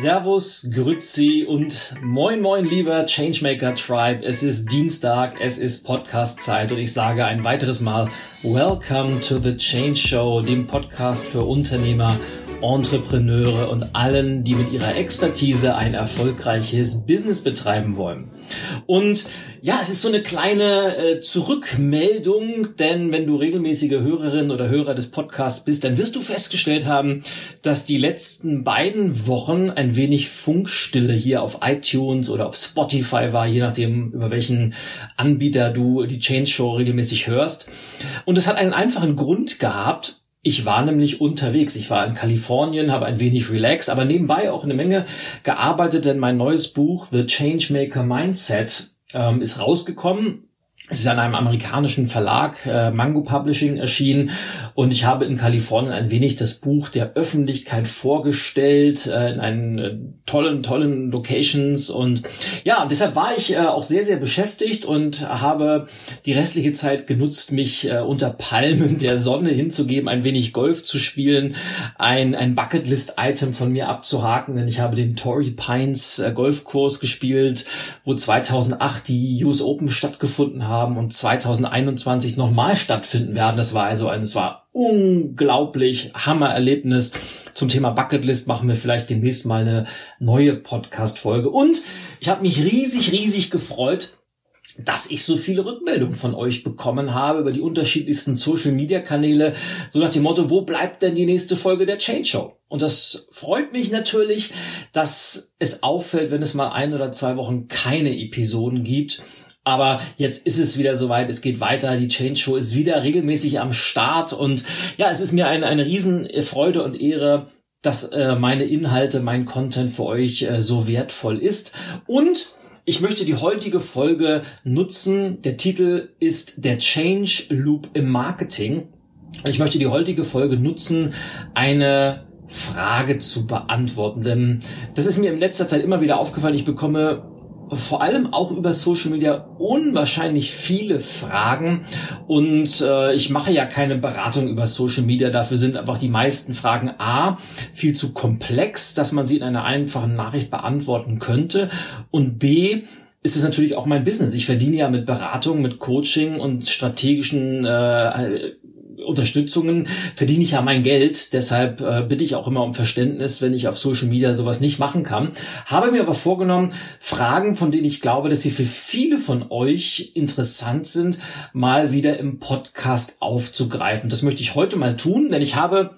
Servus, Grützi und moin moin lieber Changemaker Tribe. Es ist Dienstag, es ist Podcast Zeit und ich sage ein weiteres Mal Welcome to the Change Show, dem Podcast für Unternehmer Entrepreneure und allen, die mit ihrer Expertise ein erfolgreiches Business betreiben wollen. Und ja, es ist so eine kleine äh, Zurückmeldung, denn wenn du regelmäßige Hörerin oder Hörer des Podcasts bist, dann wirst du festgestellt haben, dass die letzten beiden Wochen ein wenig Funkstille hier auf iTunes oder auf Spotify war, je nachdem, über welchen Anbieter du die Change Show regelmäßig hörst. Und es hat einen einfachen Grund gehabt, ich war nämlich unterwegs. Ich war in Kalifornien, habe ein wenig relaxed, aber nebenbei auch eine Menge gearbeitet, denn mein neues Buch The Changemaker Mindset ähm, ist rausgekommen es ist an einem amerikanischen Verlag, äh, Mango Publishing, erschienen. Und ich habe in Kalifornien ein wenig das Buch der Öffentlichkeit vorgestellt, äh, in einen äh, tollen, tollen Locations. Und ja, deshalb war ich äh, auch sehr, sehr beschäftigt und habe die restliche Zeit genutzt, mich äh, unter Palmen der Sonne hinzugeben, ein wenig Golf zu spielen, ein, ein Bucketlist-Item von mir abzuhaken, denn ich habe den Torrey Pines äh, Golfkurs gespielt, wo 2008 die US Open stattgefunden haben haben und 2021 nochmal stattfinden werden. Das war also ein, es war unglaublich Hammererlebnis. Zum Thema Bucketlist machen wir vielleicht demnächst mal eine neue Podcast-Folge. Und ich habe mich riesig, riesig gefreut, dass ich so viele Rückmeldungen von euch bekommen habe über die unterschiedlichsten Social Media Kanäle, so nach dem Motto, wo bleibt denn die nächste Folge der Change Show? Und das freut mich natürlich, dass es auffällt, wenn es mal ein oder zwei Wochen keine Episoden gibt. Aber jetzt ist es wieder soweit, es geht weiter, die Change Show ist wieder regelmäßig am Start und ja, es ist mir eine, eine Riesenfreude und Ehre, dass äh, meine Inhalte, mein Content für euch äh, so wertvoll ist. Und ich möchte die heutige Folge nutzen. Der Titel ist der Change Loop im Marketing. Ich möchte die heutige Folge nutzen, eine Frage zu beantworten, denn das ist mir in letzter Zeit immer wieder aufgefallen. Ich bekomme vor allem auch über Social Media unwahrscheinlich viele Fragen und äh, ich mache ja keine Beratung über Social Media. Dafür sind einfach die meisten Fragen A viel zu komplex, dass man sie in einer einfachen Nachricht beantworten könnte und B ist es natürlich auch mein Business. Ich verdiene ja mit Beratung, mit Coaching und strategischen äh, Unterstützungen verdiene ich ja mein Geld. Deshalb äh, bitte ich auch immer um Verständnis, wenn ich auf Social Media sowas nicht machen kann. Habe mir aber vorgenommen, Fragen, von denen ich glaube, dass sie für viele von euch interessant sind, mal wieder im Podcast aufzugreifen. Das möchte ich heute mal tun, denn ich habe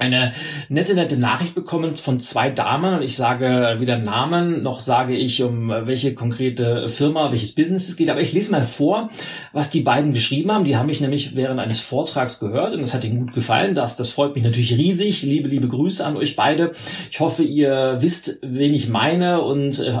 eine nette, nette Nachricht bekommen von zwei Damen und ich sage weder Namen noch sage ich, um welche konkrete Firma, welches Business es geht, aber ich lese mal vor, was die beiden geschrieben haben. Die haben mich nämlich während eines Vortrags gehört und das hat ihnen gut gefallen. Das, das freut mich natürlich riesig. Liebe, liebe Grüße an euch beide. Ich hoffe, ihr wisst, wen ich meine und äh,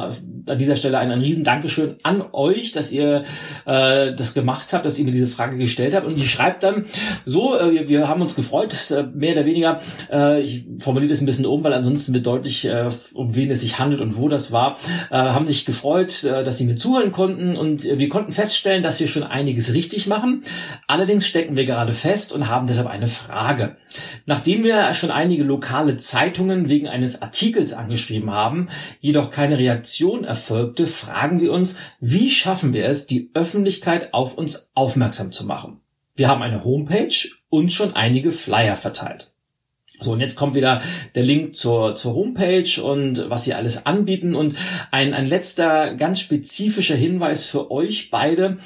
an dieser Stelle ein, ein riesen Dankeschön an euch, dass ihr äh, das gemacht habt, dass ihr mir diese Frage gestellt habt und die schreibt dann so, äh, wir, wir haben uns gefreut, äh, mehr oder weniger äh, ich formuliere das ein bisschen um, weil ansonsten wird deutlich, äh, um wen es sich handelt und wo das war, äh, haben sich gefreut, äh, dass sie mir zuhören konnten und wir konnten feststellen, dass wir schon einiges richtig machen. Allerdings stecken wir gerade fest und haben deshalb eine Frage. Nachdem wir schon einige lokale Zeitungen wegen eines Artikels angeschrieben haben, jedoch keine Reaktion erfolgte, fragen wir uns, wie schaffen wir es, die Öffentlichkeit auf uns aufmerksam zu machen? Wir haben eine Homepage und schon einige Flyer verteilt. So, und jetzt kommt wieder der Link zur, zur Homepage und was sie alles anbieten. Und ein, ein letzter ganz spezifischer Hinweis für euch beide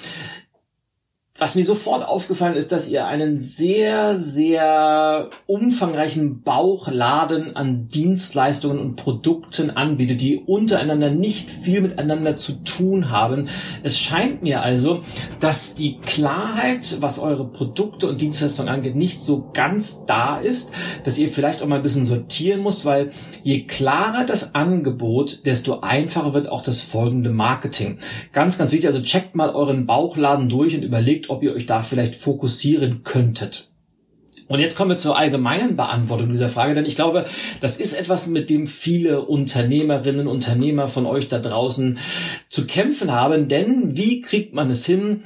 was mir sofort aufgefallen ist, dass ihr einen sehr, sehr umfangreichen Bauchladen an Dienstleistungen und Produkten anbietet, die untereinander nicht viel miteinander zu tun haben. Es scheint mir also, dass die Klarheit, was eure Produkte und Dienstleistungen angeht, nicht so ganz da ist, dass ihr vielleicht auch mal ein bisschen sortieren müsst, weil je klarer das Angebot, desto einfacher wird auch das folgende Marketing. Ganz, ganz wichtig, also checkt mal euren Bauchladen durch und überlegt, ob ihr euch da vielleicht fokussieren könntet. Und jetzt kommen wir zur allgemeinen Beantwortung dieser Frage, denn ich glaube, das ist etwas, mit dem viele Unternehmerinnen, Unternehmer von euch da draußen zu kämpfen haben. Denn wie kriegt man es hin,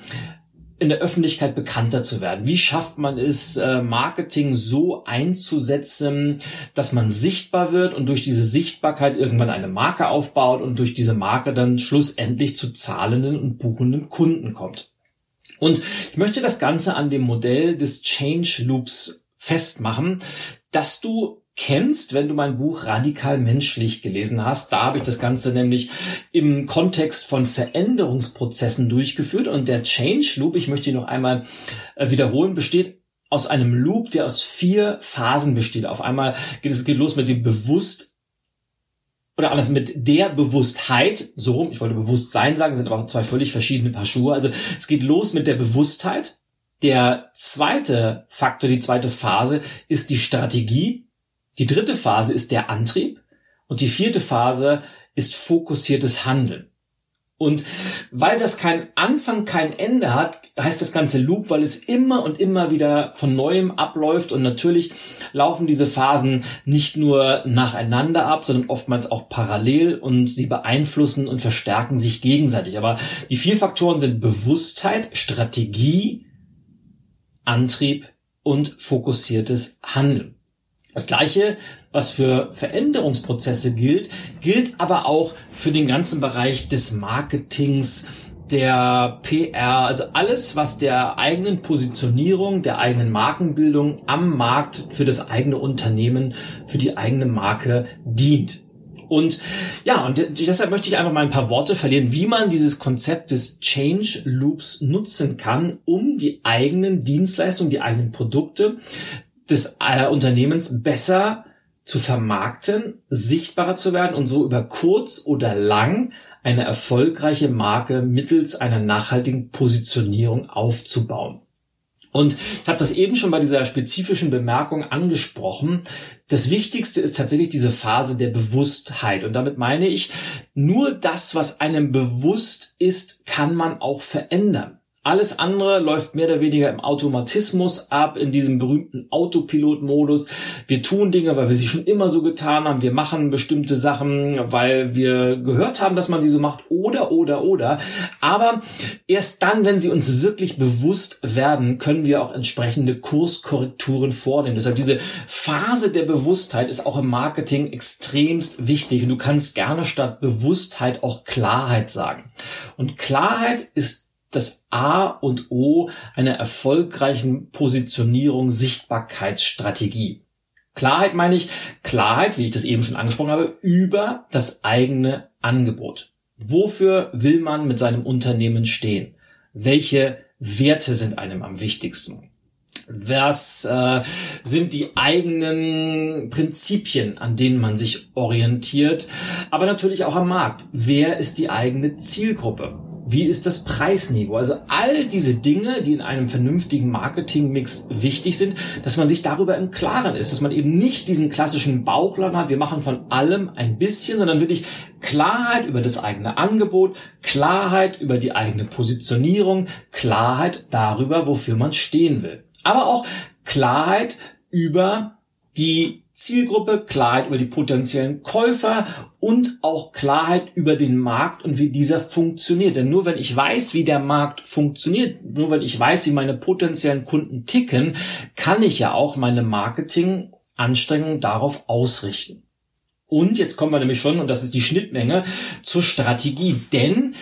in der Öffentlichkeit bekannter zu werden? Wie schafft man es, äh, Marketing so einzusetzen, dass man sichtbar wird und durch diese Sichtbarkeit irgendwann eine Marke aufbaut und durch diese Marke dann schlussendlich zu zahlenden und buchenden Kunden kommt? Und ich möchte das Ganze an dem Modell des Change Loops festmachen, dass du kennst, wenn du mein Buch Radikal Menschlich gelesen hast. Da habe ich das Ganze nämlich im Kontext von Veränderungsprozessen durchgeführt und der Change Loop, ich möchte ihn noch einmal äh, wiederholen, besteht aus einem Loop, der aus vier Phasen besteht. Auf einmal geht es geht los mit dem Bewusst oder alles mit der Bewusstheit, so rum, ich wollte Bewusstsein sagen, sind aber zwei völlig verschiedene Paar Schuhe. Also es geht los mit der Bewusstheit. Der zweite Faktor, die zweite Phase ist die Strategie. Die dritte Phase ist der Antrieb und die vierte Phase ist fokussiertes Handeln. Und weil das kein Anfang, kein Ende hat, heißt das ganze Loop, weil es immer und immer wieder von neuem abläuft und natürlich laufen diese Phasen nicht nur nacheinander ab, sondern oftmals auch parallel und sie beeinflussen und verstärken sich gegenseitig. Aber die vier Faktoren sind Bewusstheit, Strategie, Antrieb und fokussiertes Handeln. Das gleiche, was für Veränderungsprozesse gilt, gilt aber auch für den ganzen Bereich des Marketings, der PR, also alles, was der eigenen Positionierung, der eigenen Markenbildung am Markt für das eigene Unternehmen, für die eigene Marke dient. Und ja, und deshalb möchte ich einfach mal ein paar Worte verlieren, wie man dieses Konzept des Change Loops nutzen kann, um die eigenen Dienstleistungen, die eigenen Produkte des äh, Unternehmens besser zu vermarkten, sichtbarer zu werden und so über kurz oder lang eine erfolgreiche Marke mittels einer nachhaltigen Positionierung aufzubauen. Und ich habe das eben schon bei dieser spezifischen Bemerkung angesprochen. Das Wichtigste ist tatsächlich diese Phase der Bewusstheit. Und damit meine ich, nur das, was einem bewusst ist, kann man auch verändern. Alles andere läuft mehr oder weniger im Automatismus ab, in diesem berühmten Autopilot-Modus. Wir tun Dinge, weil wir sie schon immer so getan haben. Wir machen bestimmte Sachen, weil wir gehört haben, dass man sie so macht. Oder, oder, oder. Aber erst dann, wenn sie uns wirklich bewusst werden, können wir auch entsprechende Kurskorrekturen vornehmen. Deshalb diese Phase der Bewusstheit ist auch im Marketing extremst wichtig. Und du kannst gerne statt Bewusstheit auch Klarheit sagen. Und Klarheit ist das A und O einer erfolgreichen Positionierung, Sichtbarkeitsstrategie. Klarheit meine ich, Klarheit, wie ich das eben schon angesprochen habe, über das eigene Angebot. Wofür will man mit seinem Unternehmen stehen? Welche Werte sind einem am wichtigsten? Was äh, sind die eigenen Prinzipien, an denen man sich orientiert? Aber natürlich auch am Markt. Wer ist die eigene Zielgruppe? Wie ist das Preisniveau? Also all diese Dinge, die in einem vernünftigen Marketingmix wichtig sind, dass man sich darüber im Klaren ist, dass man eben nicht diesen klassischen Bauchladen hat, wir machen von allem ein bisschen, sondern wirklich Klarheit über das eigene Angebot, Klarheit über die eigene Positionierung, Klarheit darüber, wofür man stehen will aber auch Klarheit über die Zielgruppe, Klarheit über die potenziellen Käufer und auch Klarheit über den Markt und wie dieser funktioniert. Denn nur wenn ich weiß, wie der Markt funktioniert, nur wenn ich weiß, wie meine potenziellen Kunden ticken, kann ich ja auch meine Marketinganstrengungen darauf ausrichten. Und jetzt kommen wir nämlich schon, und das ist die Schnittmenge, zur Strategie. Denn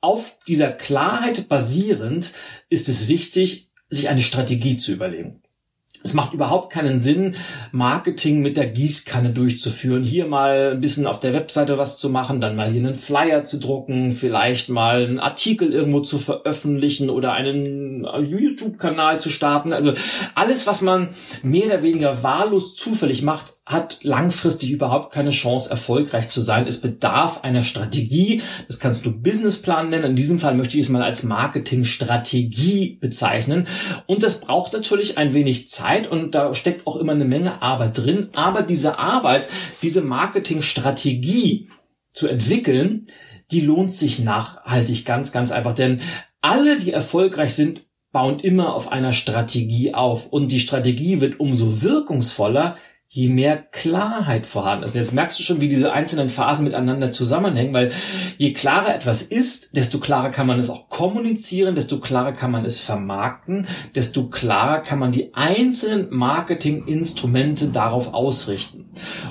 auf dieser Klarheit basierend ist es wichtig, sich eine Strategie zu überlegen. Es macht überhaupt keinen Sinn, Marketing mit der Gießkanne durchzuführen. Hier mal ein bisschen auf der Webseite was zu machen, dann mal hier einen Flyer zu drucken, vielleicht mal einen Artikel irgendwo zu veröffentlichen oder einen YouTube-Kanal zu starten. Also alles, was man mehr oder weniger wahllos zufällig macht, hat langfristig überhaupt keine Chance, erfolgreich zu sein. Es bedarf einer Strategie. Das kannst du Businessplan nennen. In diesem Fall möchte ich es mal als Marketingstrategie bezeichnen. Und das braucht natürlich ein wenig Zeit und da steckt auch immer eine Menge Arbeit drin. Aber diese Arbeit, diese Marketingstrategie zu entwickeln, die lohnt sich nachhaltig ganz, ganz einfach. Denn alle, die erfolgreich sind, bauen immer auf einer Strategie auf. Und die Strategie wird umso wirkungsvoller, je mehr Klarheit vorhanden ist. Jetzt merkst du schon, wie diese einzelnen Phasen miteinander zusammenhängen, weil je klarer etwas ist, desto klarer kann man es auch kommunizieren, desto klarer kann man es vermarkten, desto klarer kann man die einzelnen Marketinginstrumente darauf ausrichten.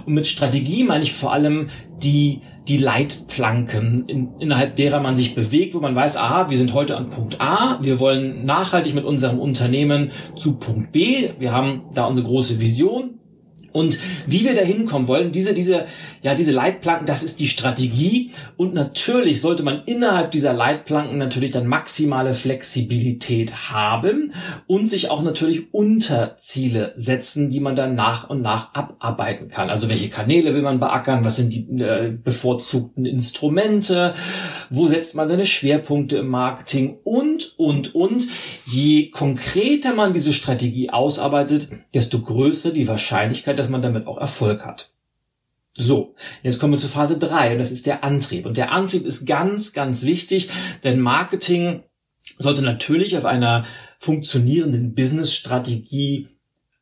Und mit Strategie meine ich vor allem die die Leitplanken, in, innerhalb derer man sich bewegt, wo man weiß, aha, wir sind heute an Punkt A, wir wollen nachhaltig mit unserem Unternehmen zu Punkt B, wir haben da unsere große Vision, und wie wir da hinkommen wollen, diese, diese, ja, diese Leitplanken, das ist die Strategie. Und natürlich sollte man innerhalb dieser Leitplanken natürlich dann maximale Flexibilität haben und sich auch natürlich Unterziele setzen, die man dann nach und nach abarbeiten kann. Also welche Kanäle will man beackern? Was sind die äh, bevorzugten Instrumente? Wo setzt man seine Schwerpunkte im Marketing? Und, und, und. Je konkreter man diese Strategie ausarbeitet, desto größer die Wahrscheinlichkeit, dass man damit auch Erfolg hat. So, jetzt kommen wir zu Phase drei und das ist der Antrieb. Und der Antrieb ist ganz, ganz wichtig, denn Marketing sollte natürlich auf einer funktionierenden Business-Strategie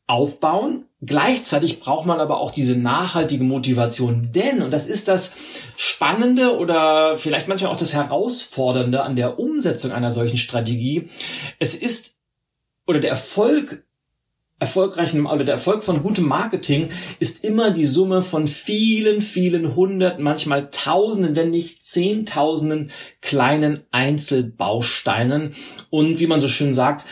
aufbauen. Gleichzeitig braucht man aber auch diese nachhaltige Motivation, denn, und das ist das Spannende oder vielleicht manchmal auch das Herausfordernde an der Umsetzung einer solchen Strategie, es ist, oder der Erfolg erfolgreichen oder der Erfolg von gutem Marketing ist immer die Summe von vielen, vielen hundert, manchmal tausenden, wenn nicht zehntausenden kleinen Einzelbausteinen. Und wie man so schön sagt,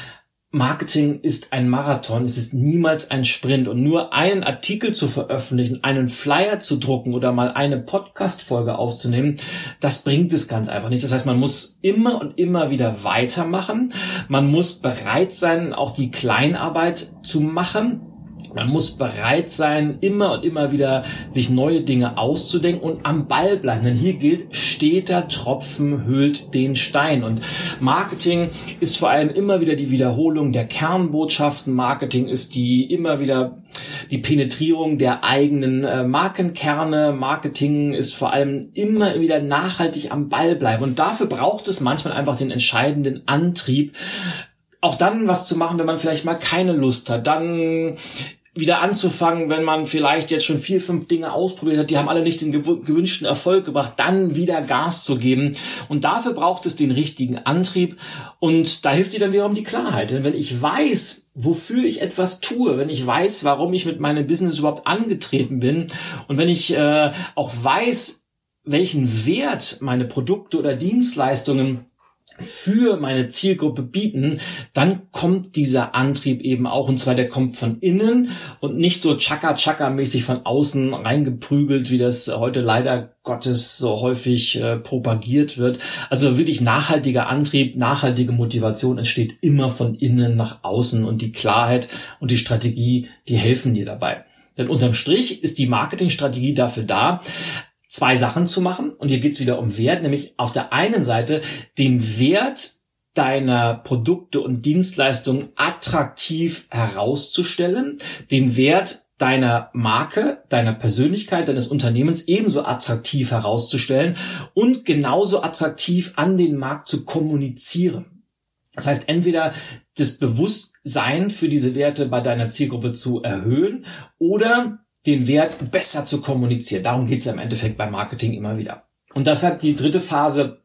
Marketing ist ein Marathon, es ist niemals ein Sprint und nur einen Artikel zu veröffentlichen, einen Flyer zu drucken oder mal eine Podcast-Folge aufzunehmen, das bringt es ganz einfach nicht. Das heißt, man muss immer und immer wieder weitermachen. Man muss bereit sein, auch die Kleinarbeit zu machen man muss bereit sein, immer und immer wieder sich neue Dinge auszudenken und am Ball bleiben. Denn hier gilt, steter Tropfen hüllt den Stein. Und Marketing ist vor allem immer wieder die Wiederholung der Kernbotschaften. Marketing ist die immer wieder die Penetrierung der eigenen äh, Markenkerne. Marketing ist vor allem immer wieder nachhaltig am Ball bleiben. Und dafür braucht es manchmal einfach den entscheidenden Antrieb, auch dann was zu machen, wenn man vielleicht mal keine Lust hat, dann wieder anzufangen, wenn man vielleicht jetzt schon vier, fünf Dinge ausprobiert hat, die haben alle nicht den gewünschten Erfolg gebracht, dann wieder Gas zu geben. Und dafür braucht es den richtigen Antrieb. Und da hilft dir dann wiederum die Klarheit. Denn wenn ich weiß, wofür ich etwas tue, wenn ich weiß, warum ich mit meinem Business überhaupt angetreten bin und wenn ich äh, auch weiß, welchen Wert meine Produkte oder Dienstleistungen für meine Zielgruppe bieten, dann kommt dieser Antrieb eben auch. Und zwar der kommt von innen und nicht so chaka-chaka-mäßig von außen reingeprügelt, wie das heute leider Gottes so häufig äh, propagiert wird. Also wirklich nachhaltiger Antrieb, nachhaltige Motivation entsteht immer von innen nach außen und die Klarheit und die Strategie, die helfen dir dabei. Denn unterm Strich ist die Marketingstrategie dafür da, zwei Sachen zu machen. Und hier geht's wieder um Wert, nämlich auf der einen Seite den Wert deiner Produkte und Dienstleistungen attraktiv herauszustellen, den Wert deiner Marke, deiner Persönlichkeit, deines Unternehmens ebenso attraktiv herauszustellen und genauso attraktiv an den Markt zu kommunizieren. Das heißt, entweder das Bewusstsein für diese Werte bei deiner Zielgruppe zu erhöhen oder den Wert besser zu kommunizieren. Darum geht es ja im Endeffekt beim Marketing immer wieder. Und das hat die dritte Phase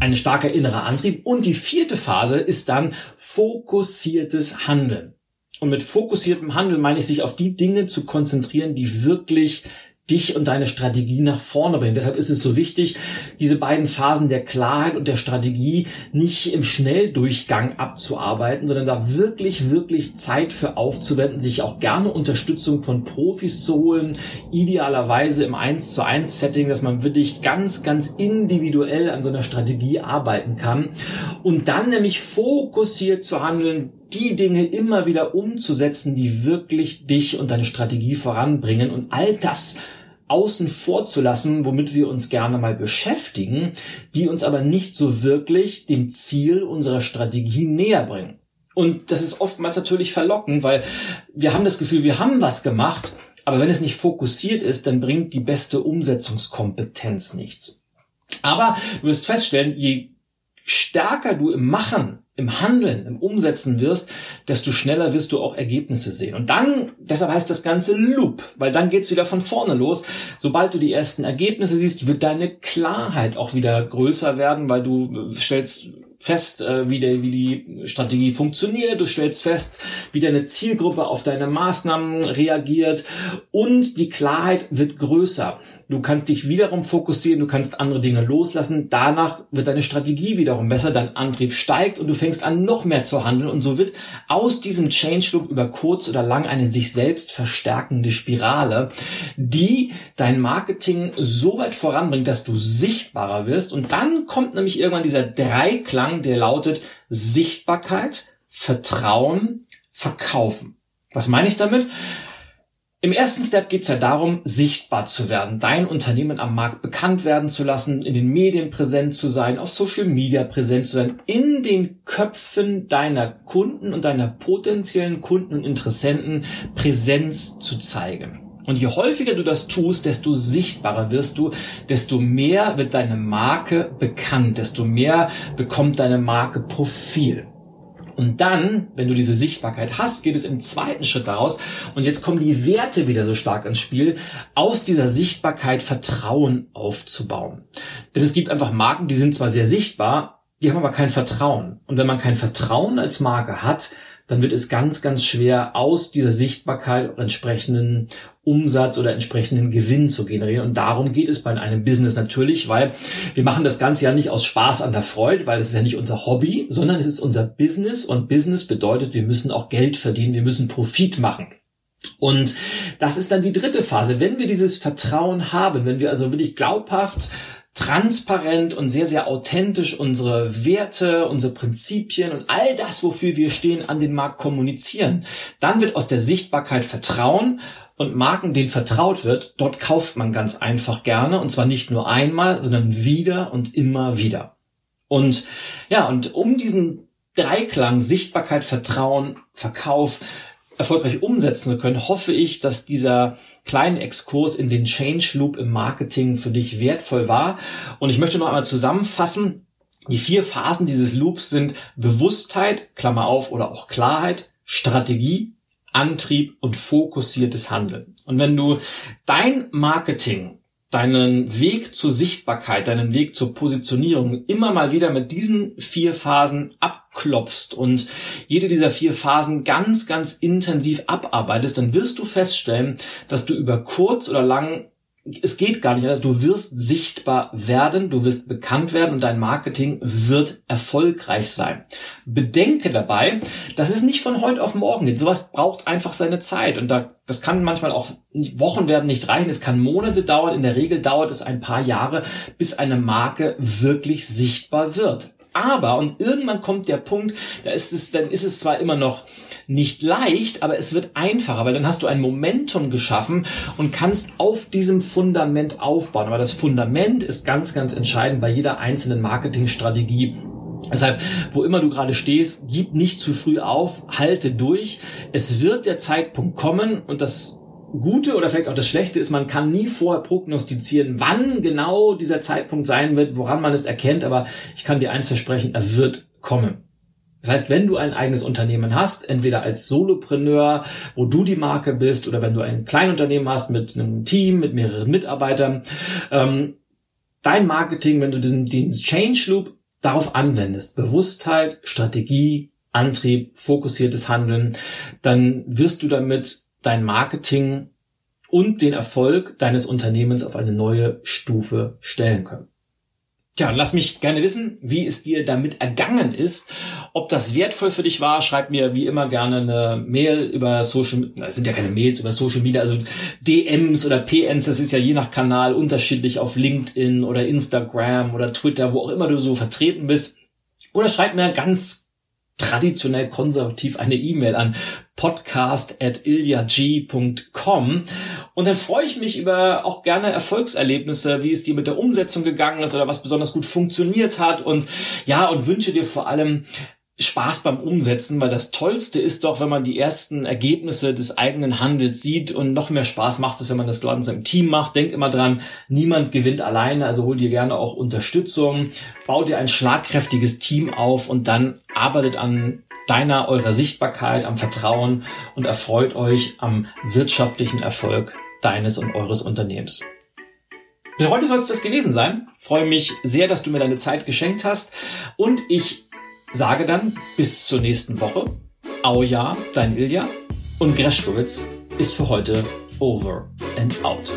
ein starker innerer Antrieb. Und die vierte Phase ist dann fokussiertes Handeln. Und mit fokussiertem Handeln meine ich, sich auf die Dinge zu konzentrieren, die wirklich dich und deine Strategie nach vorne bringen. Deshalb ist es so wichtig, diese beiden Phasen der Klarheit und der Strategie nicht im Schnelldurchgang abzuarbeiten, sondern da wirklich, wirklich Zeit für aufzuwenden, sich auch gerne Unterstützung von Profis zu holen, idealerweise im 1 zu 1 Setting, dass man wirklich ganz, ganz individuell an so einer Strategie arbeiten kann und dann nämlich fokussiert zu handeln, die Dinge immer wieder umzusetzen, die wirklich dich und deine Strategie voranbringen und all das außen vor zu lassen, womit wir uns gerne mal beschäftigen, die uns aber nicht so wirklich dem Ziel unserer Strategie näher bringen. Und das ist oftmals natürlich verlockend, weil wir haben das Gefühl, wir haben was gemacht, aber wenn es nicht fokussiert ist, dann bringt die beste Umsetzungskompetenz nichts. Aber du wirst feststellen, je stärker du im Machen im Handeln, im Umsetzen wirst, desto schneller wirst du auch Ergebnisse sehen. Und dann, deshalb heißt das Ganze Loop, weil dann geht's wieder von vorne los. Sobald du die ersten Ergebnisse siehst, wird deine Klarheit auch wieder größer werden, weil du stellst fest, äh, wie, der, wie die Strategie funktioniert, du stellst fest, wie deine Zielgruppe auf deine Maßnahmen reagiert und die Klarheit wird größer. Du kannst dich wiederum fokussieren, du kannst andere Dinge loslassen, danach wird deine Strategie wiederum besser, dein Antrieb steigt und du fängst an, noch mehr zu handeln und so wird aus diesem Change Loop über kurz oder lang eine sich selbst verstärkende Spirale, die dein Marketing so weit voranbringt, dass du sichtbarer wirst und dann kommt nämlich irgendwann dieser Dreiklang, der lautet Sichtbarkeit, Vertrauen, Verkaufen. Was meine ich damit? Im ersten Step geht es ja darum, sichtbar zu werden, dein Unternehmen am Markt bekannt werden zu lassen, in den Medien präsent zu sein, auf Social Media präsent zu sein, in den Köpfen deiner Kunden und deiner potenziellen Kunden und Interessenten Präsenz zu zeigen. Und je häufiger du das tust, desto sichtbarer wirst du, desto mehr wird deine Marke bekannt, desto mehr bekommt deine Marke Profil. Und dann, wenn du diese Sichtbarkeit hast, geht es im zweiten Schritt daraus. Und jetzt kommen die Werte wieder so stark ins Spiel, aus dieser Sichtbarkeit Vertrauen aufzubauen. Denn es gibt einfach Marken, die sind zwar sehr sichtbar, die haben aber kein Vertrauen. Und wenn man kein Vertrauen als Marke hat, dann wird es ganz, ganz schwer, aus dieser Sichtbarkeit entsprechenden Umsatz oder entsprechenden Gewinn zu generieren. Und darum geht es bei einem Business natürlich, weil wir machen das Ganze ja nicht aus Spaß an der Freude, weil es ist ja nicht unser Hobby, sondern es ist unser Business und Business bedeutet, wir müssen auch Geld verdienen, wir müssen Profit machen. Und das ist dann die dritte Phase. Wenn wir dieses Vertrauen haben, wenn wir also wirklich glaubhaft transparent und sehr, sehr authentisch unsere Werte, unsere Prinzipien und all das, wofür wir stehen, an den Markt kommunizieren. Dann wird aus der Sichtbarkeit Vertrauen und Marken, denen vertraut wird, dort kauft man ganz einfach gerne und zwar nicht nur einmal, sondern wieder und immer wieder. Und ja, und um diesen Dreiklang Sichtbarkeit, Vertrauen, Verkauf erfolgreich umsetzen zu können, hoffe ich, dass dieser kleine Exkurs in den Change Loop im Marketing für dich wertvoll war. Und ich möchte noch einmal zusammenfassen. Die vier Phasen dieses Loops sind Bewusstheit, Klammer auf, oder auch Klarheit, Strategie, Antrieb und fokussiertes Handeln. Und wenn du dein Marketing deinen Weg zur Sichtbarkeit, deinen Weg zur Positionierung immer mal wieder mit diesen vier Phasen abklopfst und jede dieser vier Phasen ganz, ganz intensiv abarbeitest, dann wirst du feststellen, dass du über kurz oder lang es geht gar nicht anders. Du wirst sichtbar werden, du wirst bekannt werden und dein Marketing wird erfolgreich sein. Bedenke dabei, dass es nicht von heute auf morgen geht. Sowas braucht einfach seine Zeit und da, das kann manchmal auch Wochen werden nicht reichen. Es kann Monate dauern. In der Regel dauert es ein paar Jahre, bis eine Marke wirklich sichtbar wird. Aber, und irgendwann kommt der Punkt, da ist es, dann ist es zwar immer noch nicht leicht, aber es wird einfacher, weil dann hast du ein Momentum geschaffen und kannst auf diesem Fundament aufbauen. Aber das Fundament ist ganz, ganz entscheidend bei jeder einzelnen Marketingstrategie. Deshalb, wo immer du gerade stehst, gib nicht zu früh auf, halte durch. Es wird der Zeitpunkt kommen und das Gute oder vielleicht auch das Schlechte ist, man kann nie vorher prognostizieren, wann genau dieser Zeitpunkt sein wird, woran man es erkennt, aber ich kann dir eins versprechen, er wird kommen. Das heißt, wenn du ein eigenes Unternehmen hast, entweder als Solopreneur, wo du die Marke bist, oder wenn du ein Kleinunternehmen hast mit einem Team, mit mehreren Mitarbeitern, ähm, dein Marketing, wenn du den, den Change Loop darauf anwendest, Bewusstheit, Strategie, Antrieb, fokussiertes Handeln, dann wirst du damit dein Marketing und den Erfolg deines Unternehmens auf eine neue Stufe stellen können. Tja, lass mich gerne wissen, wie es dir damit ergangen ist. Ob das wertvoll für dich war, schreib mir wie immer gerne eine Mail über Social, das sind ja keine Mails, über Social Media, also DMs oder PNs, das ist ja je nach Kanal unterschiedlich auf LinkedIn oder Instagram oder Twitter, wo auch immer du so vertreten bist. Oder schreib mir ganz traditionell konservativ eine E-Mail an podcast.ilyag.com und dann freue ich mich über auch gerne Erfolgserlebnisse, wie es dir mit der Umsetzung gegangen ist oder was besonders gut funktioniert hat und ja, und wünsche dir vor allem Spaß beim Umsetzen, weil das Tollste ist doch, wenn man die ersten Ergebnisse des eigenen Handels sieht und noch mehr Spaß macht es, wenn man das Ganze im Team macht. Denk immer dran, niemand gewinnt alleine, also hol dir gerne auch Unterstützung, bau dir ein schlagkräftiges Team auf und dann arbeitet an deiner, eurer Sichtbarkeit, am Vertrauen und erfreut euch am wirtschaftlichen Erfolg deines und eures Unternehmens. Für heute soll es das gewesen sein. freue mich sehr, dass du mir deine Zeit geschenkt hast und ich sage dann bis zur nächsten Woche. Auja, dein Ilja und Greschkowitz ist für heute over and out.